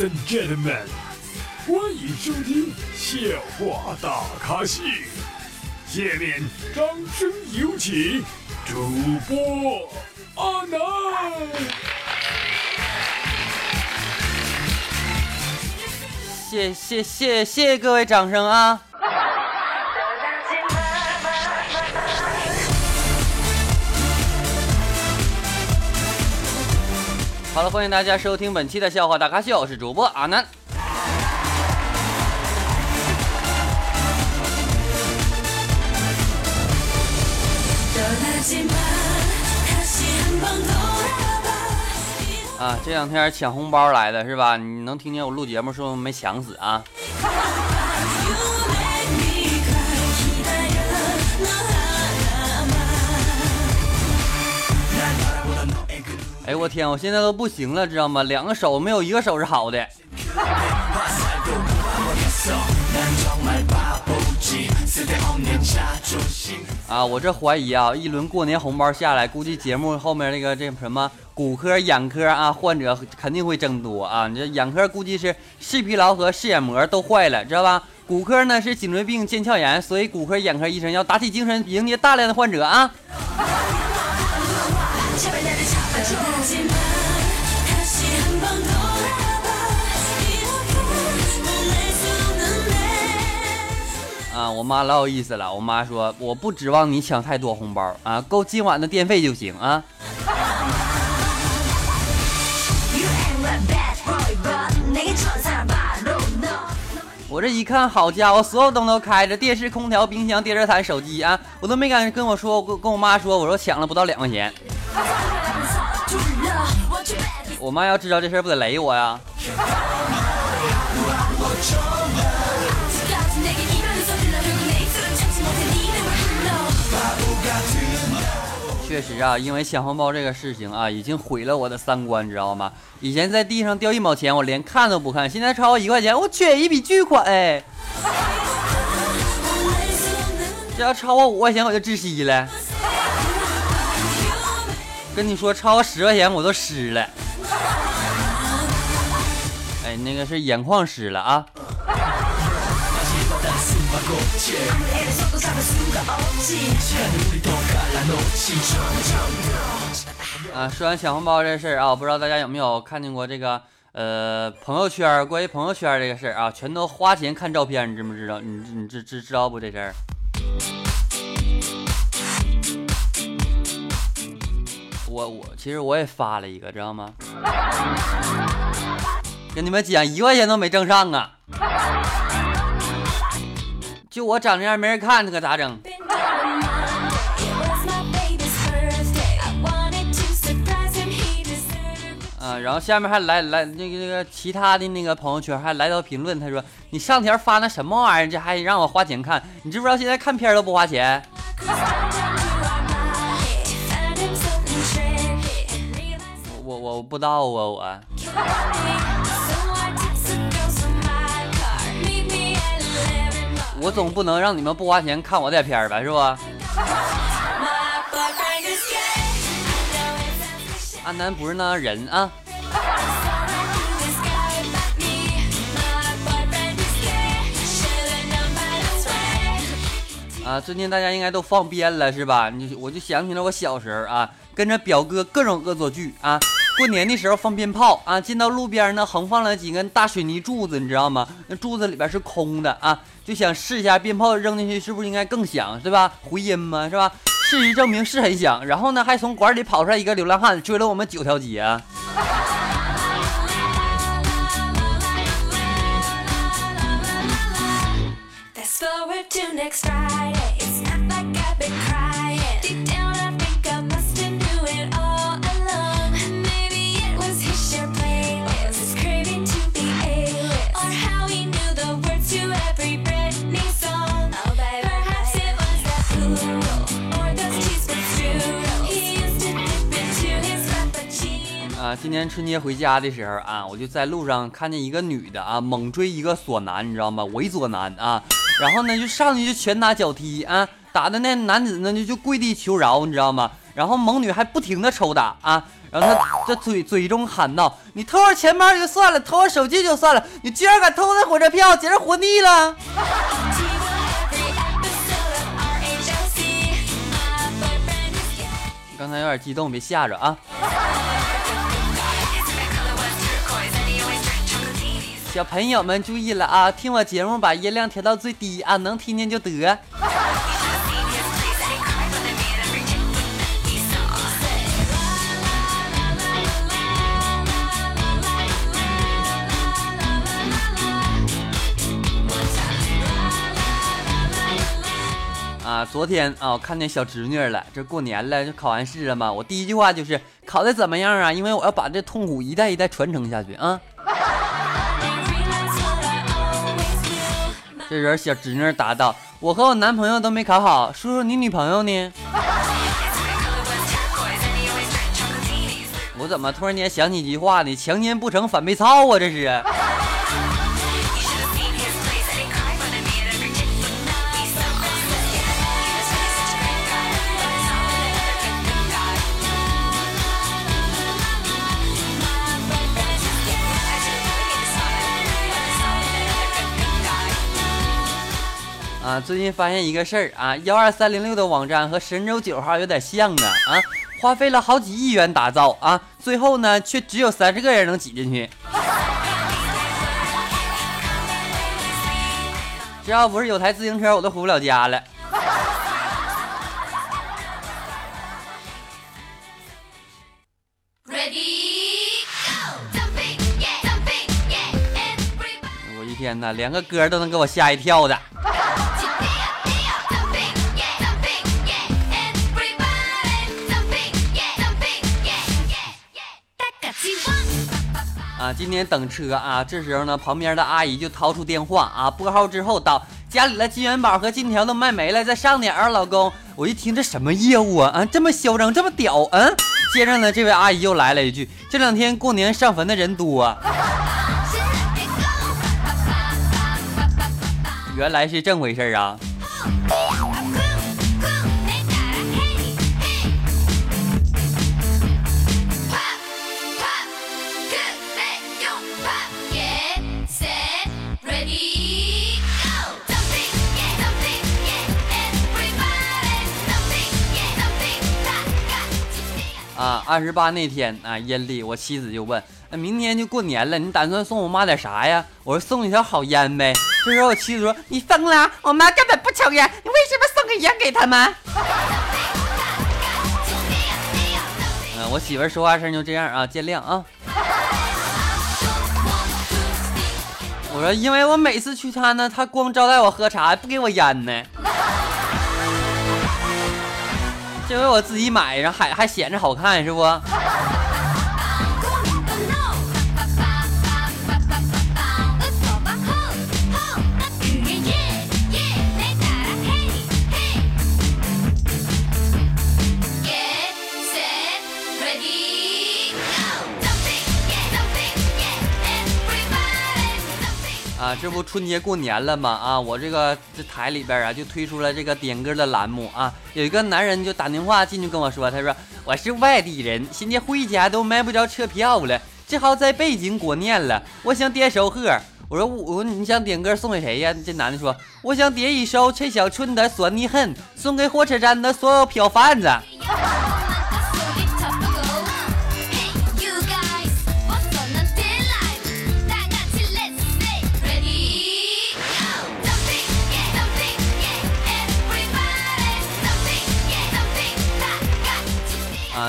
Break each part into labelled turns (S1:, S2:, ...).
S1: and gentlemen，欢迎收听笑话大咖秀。下面掌声有请主播阿南。
S2: 谢谢谢谢各位掌声啊！好了，欢迎大家收听本期的笑话大咖秀，我是主播阿南。啊，这两天抢红包来的是吧？你能听见我录节目，说没抢死啊？哎，我天，我现在都不行了，知道吗？两个手没有一个手是好的。啊，我这怀疑啊，一轮过年红包下来，估计节目后面那个这什么骨科、眼科啊，患者肯定会增多啊。你这眼科估计是视疲劳和视眼膜都坏了，知道吧？骨科呢是颈椎病、腱鞘炎，所以骨科、眼科医生要打起精神迎接大量的患者啊。啊，我妈老有意思了。我妈说，我不指望你抢太多红包啊，够今晚的电费就行啊。我这一看，好家伙，所有灯都开着，电视、空调、冰箱、电热毯、手机啊，我都没敢跟我说，跟跟我妈说，我说抢了不到两块钱。我妈要知道这事儿，不得雷我呀？确实啊，因为抢红包这个事情啊，已经毁了我的三观，知道吗？以前在地上掉一毛钱，我连看都不看；现在超过一块钱，我缺一笔巨款哎！这要超过五块钱，我就窒息了。跟你说，超过十块钱我都湿了。哎，那个是眼眶湿了啊。啊，说完抢红包这事儿啊，不知道大家有没有看见过这个呃朋友圈关于朋友圈这个事儿啊，全都花钱看照片，你知不知道？你你知知知道不这事儿？我我其实我也发了一个，知道吗？跟你们讲，一块钱都没挣上啊！就我长这样，没人看，这可咋整？啊，然后下面还来来那个那个其他的那个朋友圈还来条评论，他说：“你上条发那什么玩意儿？这还让我花钱看？你知不知道现在看片都不花钱？”我不知道啊，我。我总不能让你们不花钱看我的片儿吧，是不？阿南不是那人啊。啊，最近大家应该都放鞭了，是吧？你我就想起了我小时候啊，跟着表哥各种恶作剧啊。过年的时候放鞭炮啊，进到路边呢横放了几根大水泥柱子，你知道吗？那柱子里边是空的啊，就想试一下鞭炮扔进去是不是应该更响，对吧？回音嘛，是吧？事实证明是很响。然后呢，还从馆里跑出来一个流浪汉，追了我们九条街。年春节回家的时候啊，我就在路上看见一个女的啊，猛追一个锁男，你知道吗？猥琐男啊，然后呢就上去就拳打脚踢啊，打的那男子呢就就跪地求饶，你知道吗？然后猛女还不停的抽打啊，然后她这嘴嘴中喊道：“你偷我钱包就算了，偷我手机就算了，你居然敢偷我火车票，简直活腻了！”刚才有点激动，别吓着啊。小朋友们注意了啊！听我节目，把音量调到最低啊，能听见就得。啊，昨天啊，我看见小侄女了。这过年了，就考完试了嘛。我第一句话就是考的怎么样啊？因为我要把这痛苦一代一代传承下去啊。这人小侄女答道：“我和我男朋友都没考好，叔叔你女朋友呢？”我怎么突然间想起一句话呢？强奸不成反被操啊！这是。啊，最近发现一个事儿啊，幺二三零六的网站和神舟九号有点像啊啊，花费了好几亿元打造啊，最后呢却只有三十个人能挤进去。只要不是有台自行车，我都回不了家了。我一天呐，连个歌都能给我吓一跳的。今天等车啊，这时候呢，旁边的阿姨就掏出电话啊，拨号之后到家里的金元宝和金条都卖没了，再上点啊，老公。我一听这什么业务啊，啊，这么嚣张，这么屌，嗯。接着呢，这位阿姨又来了一句，这两天过年上坟的人多。原来是这回事啊。二十八那天啊，阴历，我妻子就问：“那明天就过年了，你打算送我妈点啥呀？”我说：“送一条好烟呗。”这时候我妻子说：“你疯了？我妈根本不抽烟，你为什么送个烟给他们？”嗯，我媳妇说话声就这样啊，见谅啊。我说：“因为我每次去她呢，她光招待我喝茶，不给我烟呢。”这回我自己买，然后还还显着好看，是不？这不春节过年了吗？啊，我这个这台里边啊，就推出了这个点歌的栏目啊。有一个男人就打电话进去跟我说，他说我是外地人，现在回家都买不着车票了，只好在北京过年了。我想点首歌，我说我你想点歌送给谁呀？这男的说，我想点一首陈小春的《酸你狠》，送给火车站的所有票贩子。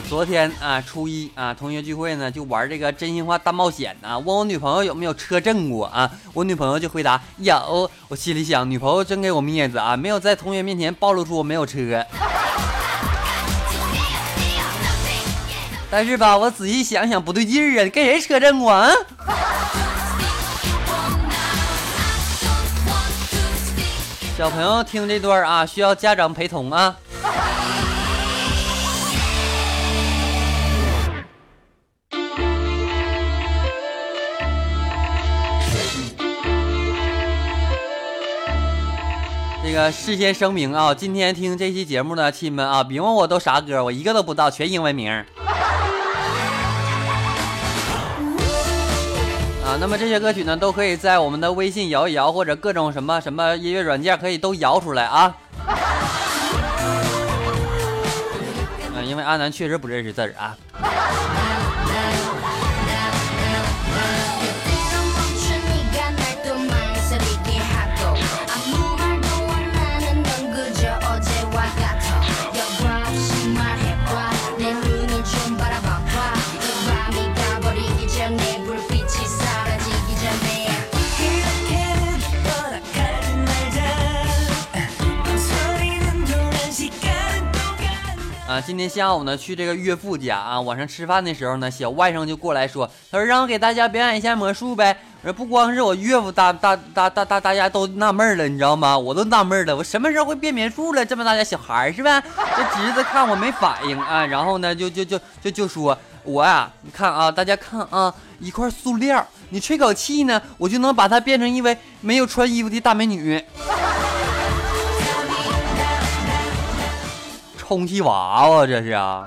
S2: 昨天啊，初一啊，同学聚会呢，就玩这个真心话大冒险啊，问我女朋友有没有车震过啊？我女朋友就回答有。我心里想，女朋友真给我面子啊，没有在同学面前暴露出我没有车。但是吧，我仔细想想不对劲儿啊，跟谁车震过啊？小朋友听这段啊，需要家长陪同啊。事先声明啊，今天听这期节目的亲们啊，别问我都啥歌，我一个都不知道，全英文名。啊，那么这些歌曲呢，都可以在我们的微信摇一摇，或者各种什么什么音乐软件可以都摇出来啊。嗯，因为阿南确实不认识字啊。今天下午呢，去这个岳父家啊，晚上吃饭的时候呢，小外甥就过来说，他说让我给大家表演一下魔术呗。我说不光是我岳父，大大大大大大家都纳闷了，你知道吗？我都纳闷了，我什么时候会变魔术了？这么大家小孩是吧？这侄子看我没反应啊，然后呢，就就就就就说，我呀，你看啊，大家看啊，一块塑料，你吹口气呢，我就能把它变成一位没有穿衣服的大美女。充气娃娃，这是啊！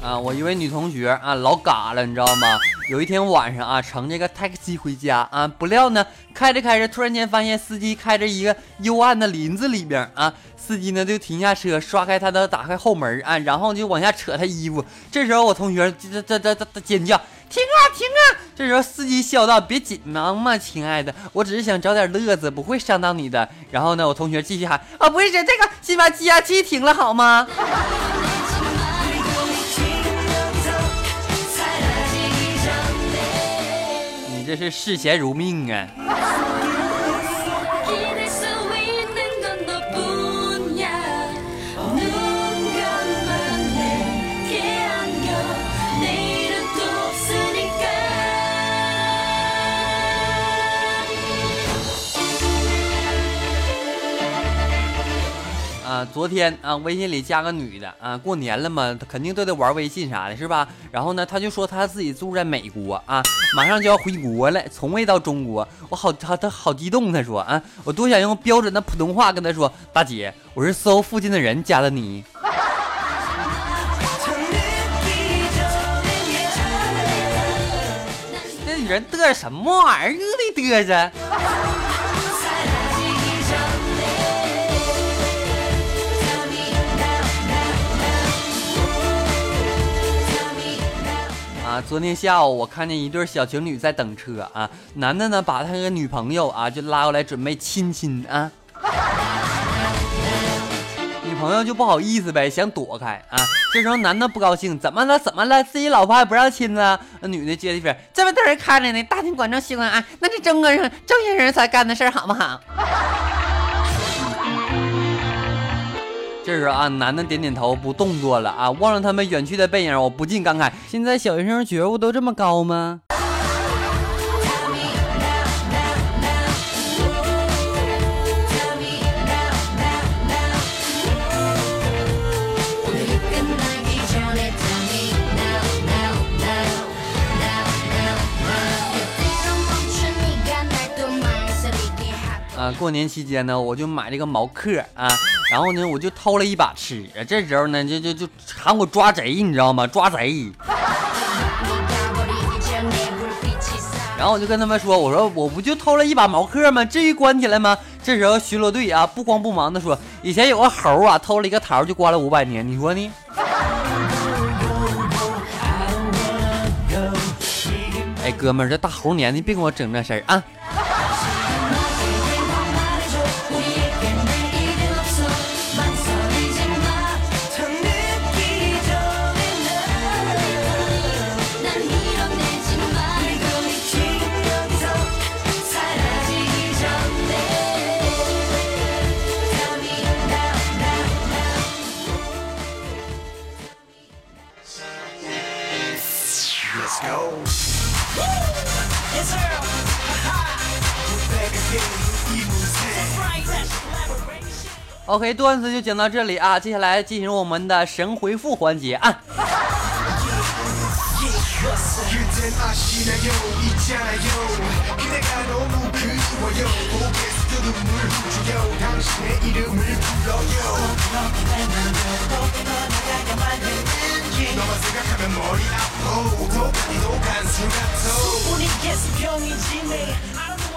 S2: 啊，我一位女同学啊，老嘎了，你知道吗？有一天晚上啊，乘这个 taxi 回家啊，不料呢，开着开着，突然间发现司机开着一个幽暗的林子里边啊，司机呢就停下车，刷开他的打开后门啊，然后就往下扯他衣服。这时候我同学这这这这尖叫，停啊停啊！这时候司机笑道：“别紧张嘛，亲爱的，我只是想找点乐子，不会伤到你的。”然后呢，我同学继续喊：“啊，不是这个，先把气压计停了好吗？” 你这是视钱如命啊！啊，昨天啊，微信里加个女的啊，过年了嘛，肯定都得玩微信啥的，是吧？然后呢，他就说他自己住在美国啊，马上就要回国了，从未到中国。我好，他他好激动，他说啊，我多想用标准的普通话跟他说，大姐，我是搜附近的人加的你。这女人嘚瑟什么玩意儿？的嘚瑟。啊，昨天下午我看见一对小情侣在等车啊，男的呢把他那个女朋友啊就拉过来准备亲亲啊，女朋友就不好意思呗，想躲开啊。这时候男的不高兴，怎么了？怎么了？自己老婆还不让亲呢？那女的接一句：“这么多人看着呢，大庭广众秀恩爱，那是中国人正经人才干的事儿，好不好？”这时候啊，男的点点头，不动作了啊，望着他们远去的背影，我不禁感慨：现在小学生觉悟都这么高吗？啊，过年期间呢，我就买这个毛克啊。然后呢，我就偷了一把吃。这时候呢，就就就喊我抓贼，你知道吗？抓贼。然后我就跟他们说：“我说我不就偷了一把毛克吗？至于关起来吗？”这时候巡逻队啊，不慌不忙的说：“以前有个猴啊，偷了一个桃就关了五百年，你说呢？”哎，哥们儿，这大猴年的，别给我整这事儿啊！OK，段子就讲到这里啊，接下来进行我们的神回复环节啊。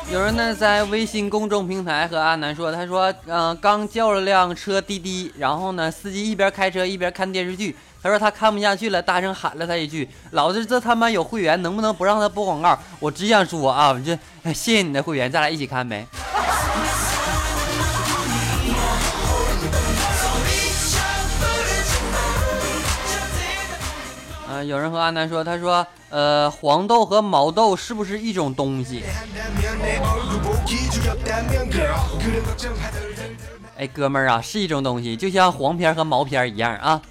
S2: 有人呢在微信公众平台和阿南说，他说，嗯，刚叫了辆车滴滴，然后呢，司机一边开车一边看电视剧。他说他看不下去了，大声喊了他一句：“老子这他妈有会员，能不能不让他播广告？”我只想说啊，这谢谢你的会员，咱俩一起看呗。有人和阿南说，他说，呃，黄豆和毛豆是不是一种东西？哎，哥们儿啊，是一种东西，就像黄片和毛片一样啊。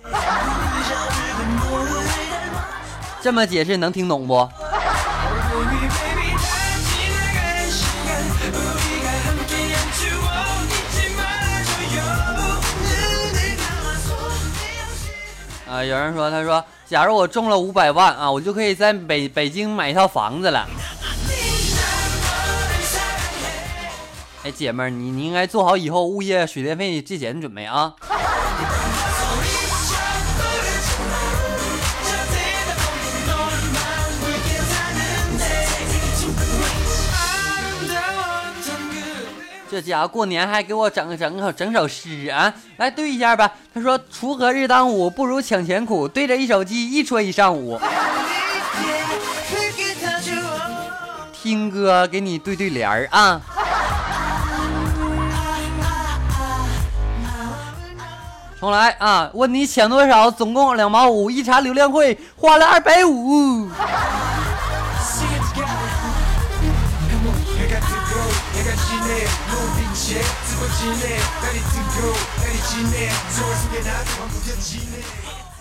S2: 这么解释能听懂不？啊，有人说，他说，假如我中了五百万啊，我就可以在北北京买一套房子了。哎，姐们儿，你你应该做好以后物业水电费借钱准备啊。这家伙过年还给我整整首整首诗啊！来对一下吧。他说：“锄禾日当午，不如抢钱苦。对着一手机，一戳一上午。”听歌给你对对联儿啊！重来啊！问你抢多少？总共两毛五。一查流量会花了二百五。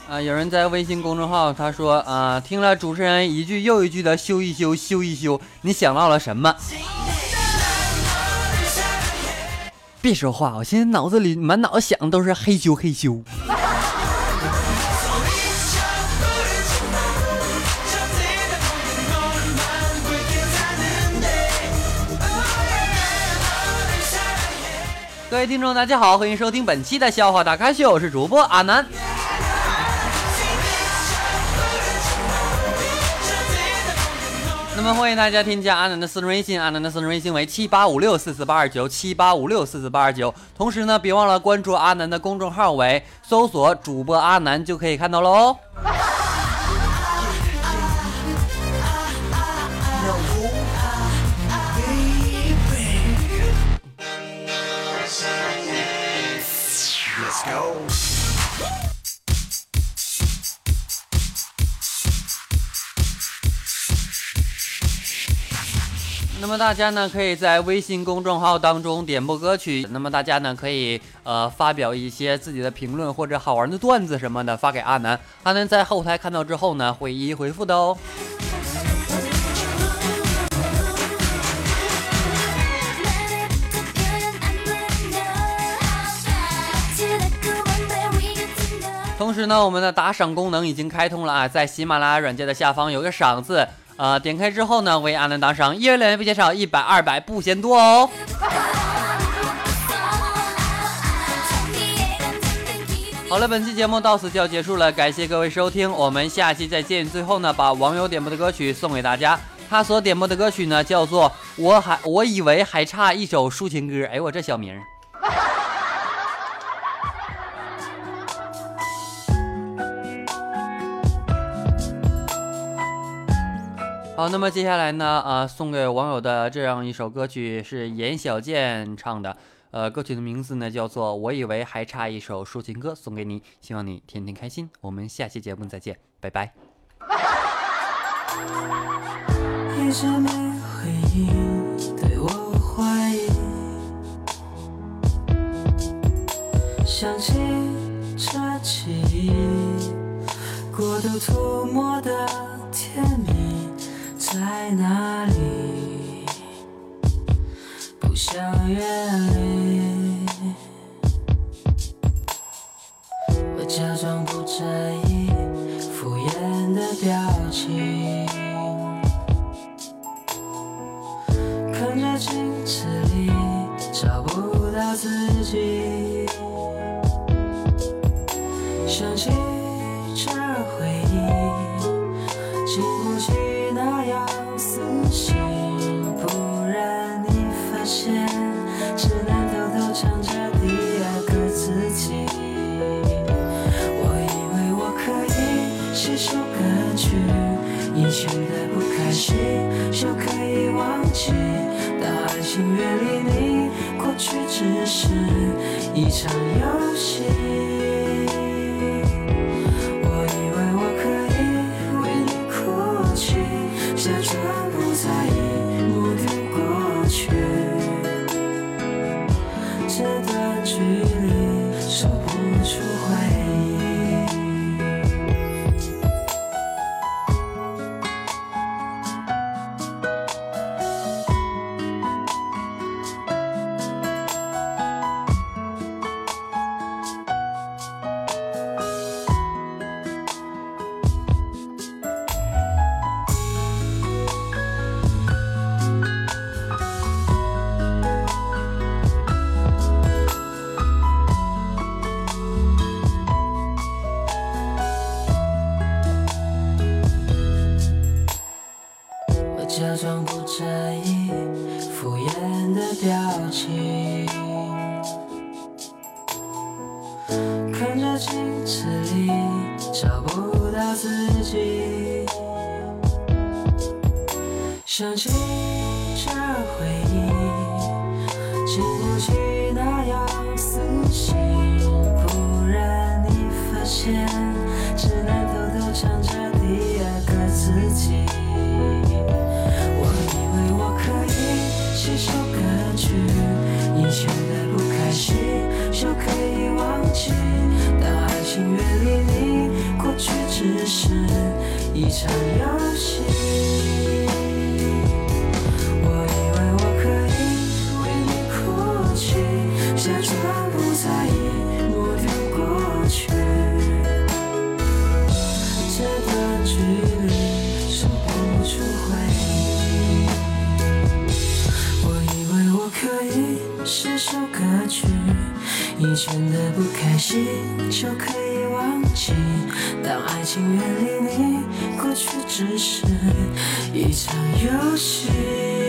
S2: 啊！有人在微信公众号他说啊，听了主持人一句又一句的修一修修一修，你想到了什么？别说话，我现在脑子里满脑子想的都是嘿咻嘿咻。各位听众，大家好，欢迎收听本期的笑话大咖秀，我是主播阿南。那么欢迎大家添加阿南的私人微信，阿南的私人微信为七八五六四四八二九七八五六四四八二九。同时呢，别忘了关注阿南的公众号，为搜索主播阿南就可以看到喽。那么大家呢，可以在微信公众号当中点播歌曲。那么大家呢，可以呃发表一些自己的评论或者好玩的段子什么的发给阿南，阿南在后台看到之后呢，会一一回复的哦。同时呢，我们的打赏功能已经开通了啊，在喜马拉雅软件的下方有个赏字，呃，点开之后呢，为阿南打赏，一元两元不嫌少，一百二百不嫌多哦。好了，本期节目到此就要结束了，感谢各位收听，我们下期再见。最后呢，把网友点播的歌曲送给大家，他所点播的歌曲呢，叫做《我还我以为还差一首抒情歌》，哎，我这小名。好，那么接下来呢，呃，送给网友的这样一首歌曲是严小健唱的，呃，歌曲的名字呢叫做《我以为还差一首抒情歌》，送给你，希望你天天开心。我们下期节目再见，拜拜。
S3: 一直没回应，对我怀疑，想起这记忆，过度涂抹的。在哪里？不想远。以前的不开心就可以忘记，当爱情远离你，过去只是一场游戏。请远离你过去只是一场游戏。